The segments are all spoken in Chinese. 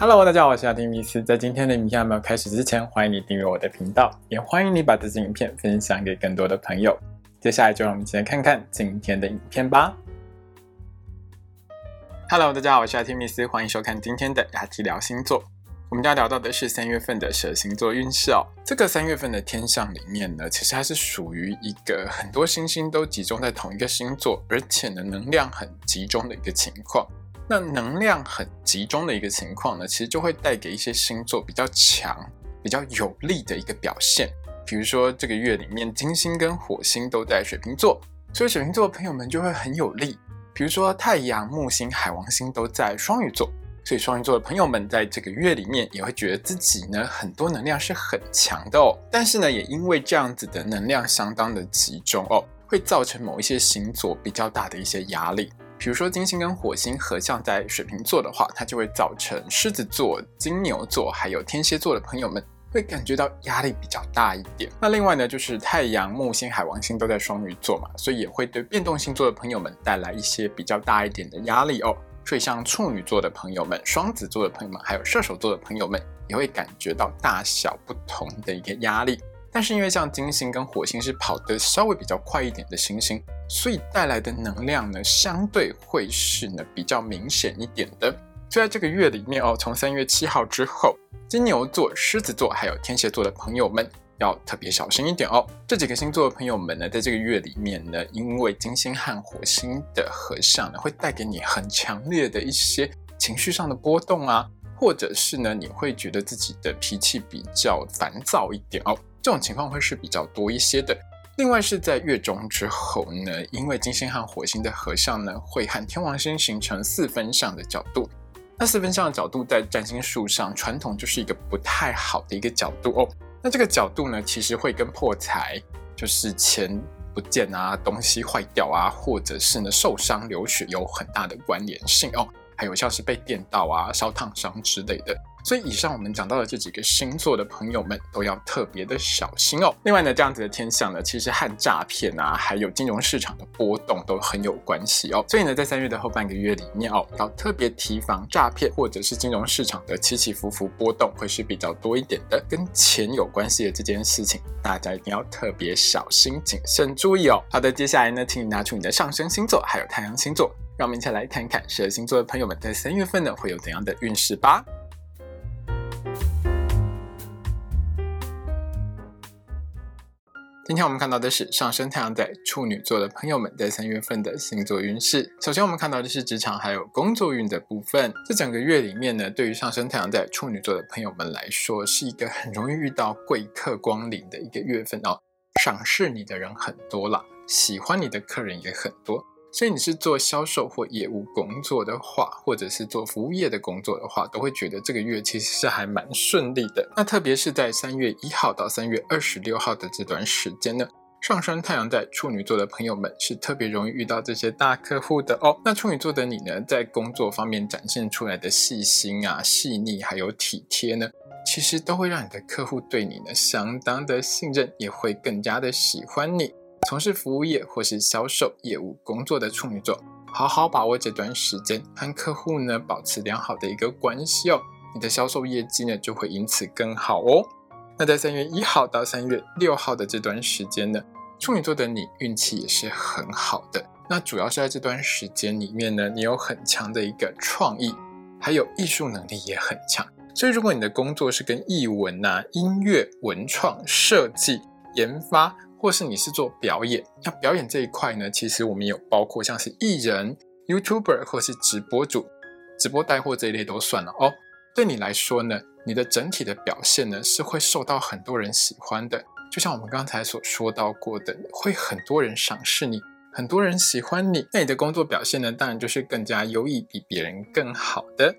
Hello，大家好，我是阿丁米斯。在今天的影片还没有开始之前，欢迎你订阅我的频道，也欢迎你把这支影片分享给更多的朋友。接下来就让我们一起来看看今天的影片吧。Hello，大家好，我是阿丁米斯，欢迎收看今天的雅提聊星座。我们要聊到的是三月份的蛇星座运势哦。这个三月份的天象里面呢，其实它是属于一个很多星星都集中在同一个星座，而且呢能量很集中的一个情况。那能量很集中的一个情况呢，其实就会带给一些星座比较强、比较有力的一个表现。比如说这个月里面，金星跟火星都在水瓶座，所以水瓶座的朋友们就会很有力。比如说太阳、木星、海王星都在双鱼座。所以双鱼座的朋友们在这个月里面也会觉得自己呢很多能量是很强的哦，但是呢也因为这样子的能量相当的集中哦，会造成某一些星座比较大的一些压力。比如说金星跟火星合相在水瓶座的话，它就会造成狮子座、金牛座还有天蝎座的朋友们会感觉到压力比较大一点。那另外呢就是太阳、木星、海王星都在双鱼座嘛，所以也会对变动星座的朋友们带来一些比较大一点的压力哦。所以，像处女座的朋友们、双子座的朋友们，还有射手座的朋友们，也会感觉到大小不同的一个压力。但是，因为像金星跟火星是跑得稍微比较快一点的星星，所以带来的能量呢，相对会是呢比较明显一点的。就在这个月里面哦，从三月七号之后，金牛座、狮子座还有天蝎座的朋友们。要特别小心一点哦。这几个星座的朋友们呢，在这个月里面呢，因为金星和火星的合相呢，会带给你很强烈的一些情绪上的波动啊，或者是呢，你会觉得自己的脾气比较烦躁一点哦。这种情况会是比较多一些的。另外是在月中之后呢，因为金星和火星的合相呢，会和天王星形成四分相的角度。那四分相的角度在占星术上，传统就是一个不太好的一个角度哦。那这个角度呢，其实会跟破财，就是钱不见啊，东西坏掉啊，或者是呢受伤流血有很大的关联性哦。还有像是被电到啊、烧烫伤之类的。所以以上我们讲到的这几个星座的朋友们都要特别的小心哦。另外呢，这样子的天象呢，其实和诈骗啊，还有金融市场的波动都很有关系哦。所以呢，在三月的后半个月里面哦，要特别提防诈骗或者是金融市场的起起伏伏波动会是比较多一点的。跟钱有关系的这件事情，大家一定要特别小心谨慎注意哦。好的，接下来呢，请你拿出你的上升星座还有太阳星座，让我们一起来看看十二星座的朋友们在三月份呢会有怎样的运势吧。今天我们看到的是上升太阳在处女座的朋友们在三月份的星座运势。首先，我们看到的是职场还有工作运的部分。这整个月里面呢，对于上升太阳在处女座的朋友们来说，是一个很容易遇到贵客光临的一个月份哦。赏识你的人很多了，喜欢你的客人也很多。所以你是做销售或业务工作的话，或者是做服务业的工作的话，都会觉得这个月其实是还蛮顺利的。那特别是在三月一号到三月二十六号的这段时间呢，上升太阳在处女座的朋友们是特别容易遇到这些大客户的哦。那处女座的你呢，在工作方面展现出来的细心啊、细腻还有体贴呢，其实都会让你的客户对你呢相当的信任，也会更加的喜欢你。从事服务业或是销售业务工作的处女座，好好把握这段时间，和客户呢保持良好的一个关系哦，你的销售业绩呢就会因此更好哦。那在三月一号到三月六号的这段时间呢，处女座的你运气也是很好的。那主要是在这段时间里面呢，你有很强的一个创意，还有艺术能力也很强。所以如果你的工作是跟译文呐、音乐、文创、设计、研发，或是你是做表演，那表演这一块呢，其实我们有包括像是艺人、YouTuber 或是直播主、直播带货这一类都算了哦。对你来说呢，你的整体的表现呢是会受到很多人喜欢的。就像我们刚才所说到过的，会很多人赏识你，很多人喜欢你，那你的工作表现呢，当然就是更加优异，比别人更好的。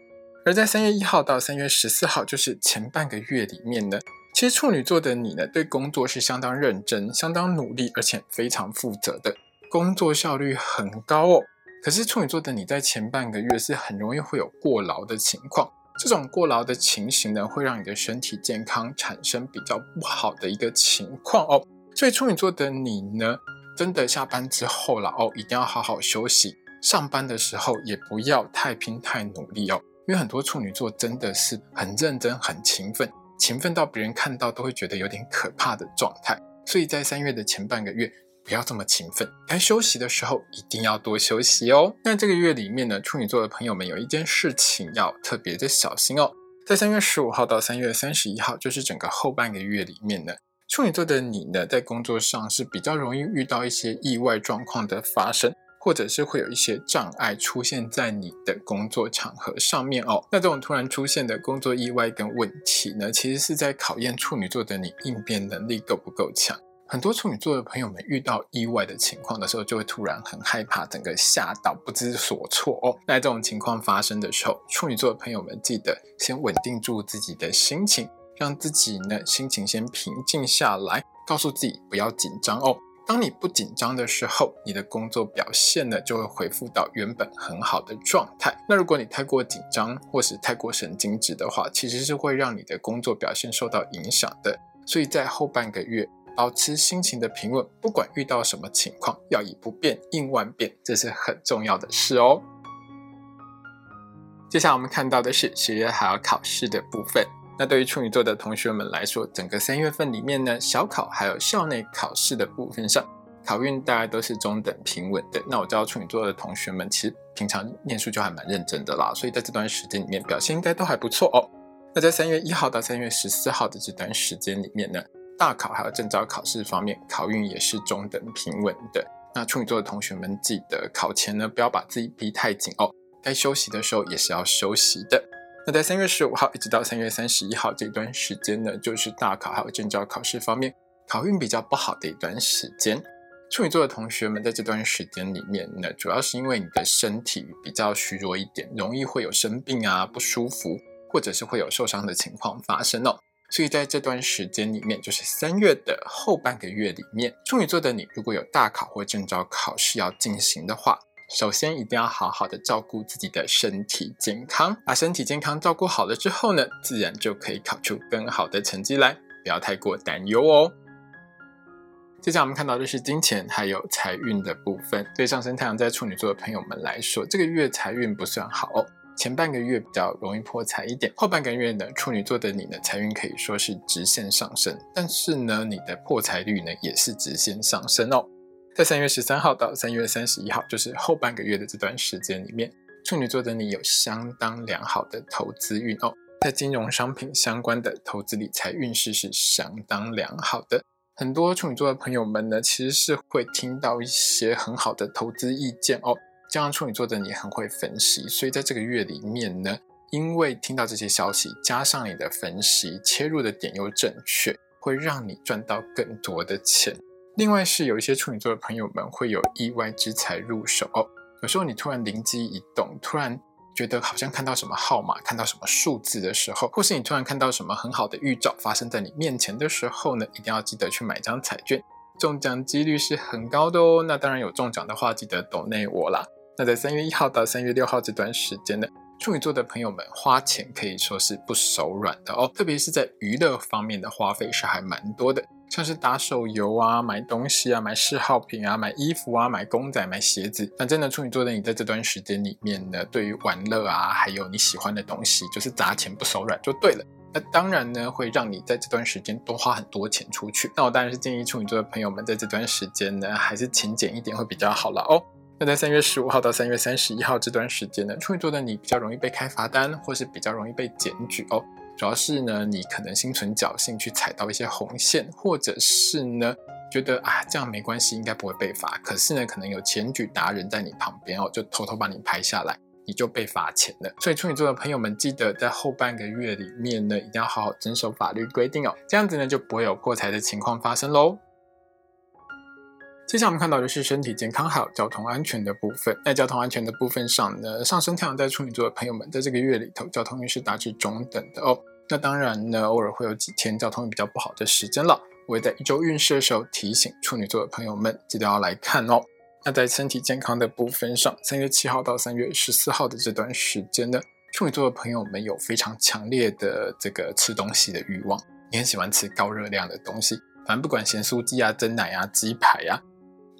而在三月一号到三月十四号，就是前半个月里面呢。其实处女座的你呢，对工作是相当认真、相当努力，而且非常负责的，工作效率很高哦。可是处女座的你在前半个月是很容易会有过劳的情况，这种过劳的情形呢，会让你的身体健康产生比较不好的一个情况哦。所以处女座的你呢，真的下班之后了哦，一定要好好休息，上班的时候也不要太拼太努力哦。因为很多处女座真的是很认真、很勤奋，勤奋到别人看到都会觉得有点可怕的状态。所以在三月的前半个月，不要这么勤奋，该休息的时候一定要多休息哦。那这个月里面呢，处女座的朋友们有一件事情要特别的小心哦。在三月十五号到三月三十一号，就是整个后半个月里面呢，处女座的你呢，在工作上是比较容易遇到一些意外状况的发生。或者是会有一些障碍出现在你的工作场合上面哦。那这种突然出现的工作意外跟问题呢，其实是在考验处女座的你应变能力够不够强。很多处女座的朋友们遇到意外的情况的时候，就会突然很害怕，整个吓到不知所措哦。那这种情况发生的时候，处女座的朋友们记得先稳定住自己的心情，让自己呢心情先平静下来，告诉自己不要紧张哦。当你不紧张的时候，你的工作表现呢就会恢复到原本很好的状态。那如果你太过紧张或是太过神经质的话，其实是会让你的工作表现受到影响的。所以在后半个月，保持心情的平稳，不管遇到什么情况，要以不变应万变，这是很重要的事哦。接下来我们看到的是十月还要考试的部分。那对于处女座的同学们来说，整个三月份里面呢，小考还有校内考试的部分上，考运大概都是中等平稳的。那我知道处女座的同学们其实平常念书就还蛮认真的啦，所以在这段时间里面表现应该都还不错哦。那在三月一号到三月十四号的这段时间里面呢，大考还有正招考试方面，考运也是中等平稳的。那处女座的同学们记得考前呢，不要把自己逼太紧哦，该休息的时候也是要休息的。那在三月十五号一直到三月三十一号这段时间呢，就是大考还有证照考试方面考运比较不好的一段时间。处女座的同学们在这段时间里面呢，主要是因为你的身体比较虚弱一点，容易会有生病啊、不舒服，或者是会有受伤的情况发生哦。所以在这段时间里面，就是三月的后半个月里面，处女座的你如果有大考或证照考试要进行的话，首先一定要好好的照顾自己的身体健康，把身体健康照顾好了之后呢，自然就可以考出更好的成绩来，不要太过担忧哦。接下来我们看到的是金钱还有财运的部分。对上升太阳在处女座的朋友们来说，这个月财运不算好哦，前半个月比较容易破财一点，后半个月呢，处女座的你呢，财运可以说是直线上升，但是呢，你的破财率呢也是直线上升哦。在三月十三号到三月三十一号，就是后半个月的这段时间里面，处女座的你有相当良好的投资运哦，在金融商品相关的投资理财运势是相当良好的。很多处女座的朋友们呢，其实是会听到一些很好的投资意见哦。加上处女座的你很会分析，所以在这个月里面呢，因为听到这些消息，加上你的分析切入的点又正确，会让你赚到更多的钱。另外是有一些处女座的朋友们会有意外之财入手哦。有时候你突然灵机一动，突然觉得好像看到什么号码、看到什么数字的时候，或是你突然看到什么很好的预兆发生在你面前的时候呢，一定要记得去买张彩券，中奖几率是很高的哦。那当然有中奖的话，记得抖内我啦。那在三月一号到三月六号这段时间呢，处女座的朋友们花钱可以说是不手软的哦，特别是在娱乐方面的花费是还蛮多的。像是打手游啊、买东西啊、买嗜好品啊、买衣服啊、买公仔、买鞋子，反正呢，处女座的你在这段时间里面呢，对于玩乐啊，还有你喜欢的东西，就是砸钱不手软就对了。那当然呢，会让你在这段时间多花很多钱出去。那我当然是建议处女座的朋友们在这段时间呢，还是勤俭一点会比较好了哦。那在三月十五号到三月三十一号这段时间呢，处女座的你比较容易被开罚单，或是比较容易被检举哦。主要是呢，你可能心存侥幸去踩到一些红线，或者是呢，觉得啊这样没关系，应该不会被罚。可是呢，可能有检举达人在你旁边哦，就偷偷把你拍下来，你就被罚钱了。所以处女座的朋友们，记得在后半个月里面呢，一定要好好遵守法律规定哦，这样子呢就不会有破财的情况发生喽。接下来我们看到的是身体健康还有交通安全的部分。在交通安全的部分上呢，上升太阳在处女座的朋友们，在这个月里头，交通运势大致中等的哦。那当然呢，偶尔会有几天交通比较不好的时间了。我会在一周运势的时候提醒处女座的朋友们，记得要来看哦。那在身体健康的部分上，三月七号到三月十四号的这段时间呢，处女座的朋友们有非常强烈的这个吃东西的欲望，你很喜欢吃高热量的东西，反正不管咸酥鸡啊、蒸奶啊、鸡排啊。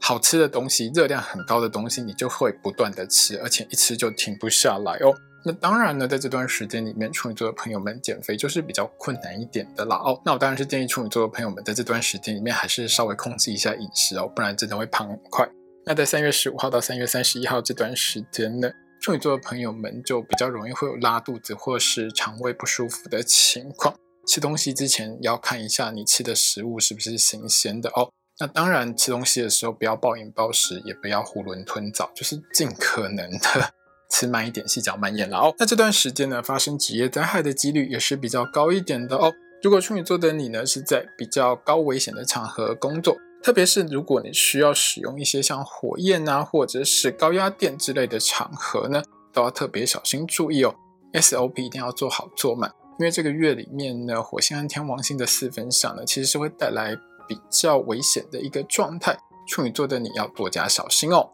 好吃的东西、热量很高的东西，你就会不断的吃，而且一吃就停不下来哦。那当然呢，在这段时间里面，处女座的朋友们减肥就是比较困难一点的啦哦。那我当然是建议处女座的朋友们在这段时间里面还是稍微控制一下饮食哦，不然真的会胖很快。那在三月十五号到三月三十一号这段时间呢，处女座的朋友们就比较容易会有拉肚子或是肠胃不舒服的情况。吃东西之前要看一下你吃的食物是不是新鲜的哦。那当然，吃东西的时候不要暴饮暴食，也不要囫囵吞枣，就是尽可能的。吃慢一点，细嚼慢咽了哦。那这段时间呢，发生职业灾害的几率也是比较高一点的哦。如果处女座的你呢，是在比较高危险的场合工作，特别是如果你需要使用一些像火焰啊，或者是高压电之类的场合呢，都要特别小心注意哦。SOP 一定要做好做满，因为这个月里面呢，火星和天王星的四分相呢，其实是会带来比较危险的一个状态。处女座的你要多加小心哦。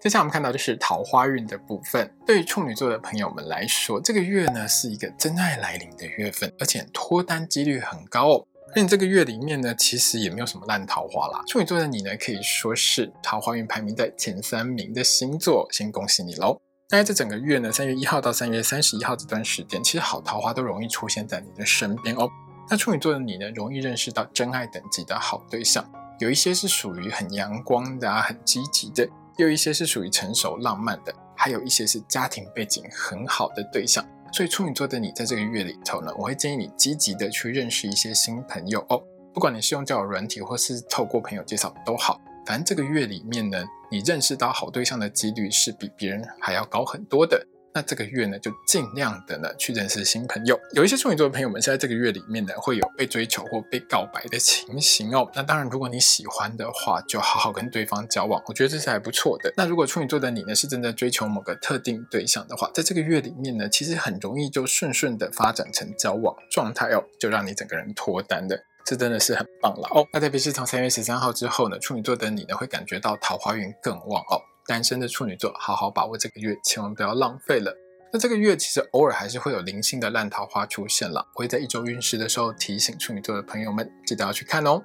接下来我们看到就是桃花运的部分。对于处女座的朋友们来说，这个月呢是一个真爱来临的月份，而且脱单几率很高哦。而且这个月里面呢，其实也没有什么烂桃花啦。处女座的你呢，可以说是桃花运排名在前三名的星座，先恭喜你喽。那在这整个月呢，三月一号到三月三十一号这段时间，其实好桃花都容易出现在你的身边哦。那处女座的你呢，容易认识到真爱等级的好对象，有一些是属于很阳光的啊，很积极的。有一些是属于成熟浪漫的，还有一些是家庭背景很好的对象。所以处女座的你在这个月里头呢，我会建议你积极的去认识一些新朋友哦。不管你是用交友软体或是透过朋友介绍都好，反正这个月里面呢，你认识到好对象的几率是比别人还要高很多的。那这个月呢，就尽量的呢去认识新朋友。有一些处女座的朋友们，在这个月里面呢，会有被追求或被告白的情形哦。那当然，如果你喜欢的话，就好好跟对方交往，我觉得这是还不错的。那如果处女座的你呢，是正在追求某个特定对象的话，在这个月里面呢，其实很容易就顺顺的发展成交往状态哦，就让你整个人脱单的，这真的是很棒了哦。那特别是从三月十三号之后呢，处女座的你呢，会感觉到桃花运更旺哦。单身的处女座，好好把握这个月，千万不要浪费了。那这个月其实偶尔还是会有零星的烂桃花出现了，我会在一周运势的时候提醒处女座的朋友们，记得要去看哦。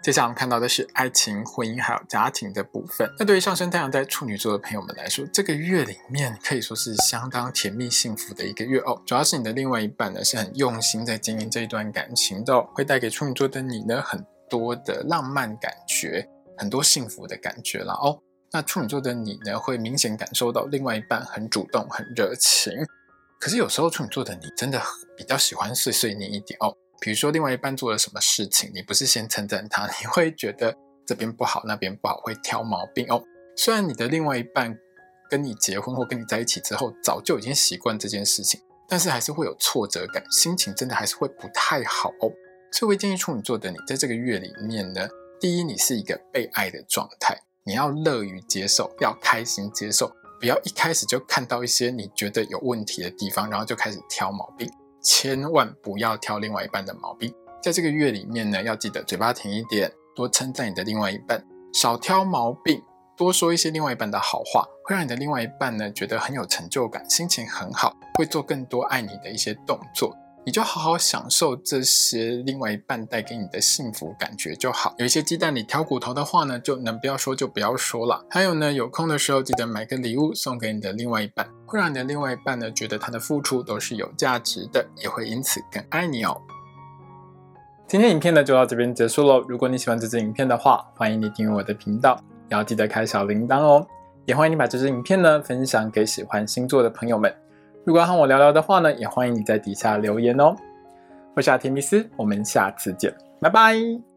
接下来我们看到的是爱情、婚姻还有家庭的部分。那对于上升太阳在处女座的朋友们来说，这个月里面可以说是相当甜蜜幸福的一个月哦。主要是你的另外一半呢是很用心在经营这一段感情的，会带给处女座的你呢很多的浪漫感觉，很多幸福的感觉了哦。那处女座的你呢，会明显感受到另外一半很主动、很热情。可是有时候处女座的你真的比较喜欢碎碎念一点哦。比如说另外一半做了什么事情，你不是先称赞他，你会觉得这边不好，那边不好，会挑毛病哦。虽然你的另外一半跟你结婚或跟你在一起之后，早就已经习惯这件事情，但是还是会有挫折感，心情真的还是会不太好哦。所以我建议处女座的你，在这个月里面呢，第一，你是一个被爱的状态。你要乐于接受，要开心接受，不要一开始就看到一些你觉得有问题的地方，然后就开始挑毛病。千万不要挑另外一半的毛病。在这个月里面呢，要记得嘴巴甜一点，多称赞你的另外一半，少挑毛病，多说一些另外一半的好话，会让你的另外一半呢觉得很有成就感，心情很好，会做更多爱你的一些动作。你就好好享受这些另外一半带给你的幸福感觉就好。有一些鸡蛋里挑骨头的话呢，就能不要说就不要说了。还有呢，有空的时候记得买个礼物送给你的另外一半，会让你的另外一半呢觉得他的付出都是有价值的，也会因此更爱你哦。今天影片呢就到这边结束喽。如果你喜欢这支影片的话，欢迎你订阅我的频道，也要记得开小铃铛哦。也欢迎你把这支影片呢分享给喜欢星座的朋友们。如果要和我聊聊的话呢，也欢迎你在底下留言哦。我是阿提米斯，我们下次见，拜拜。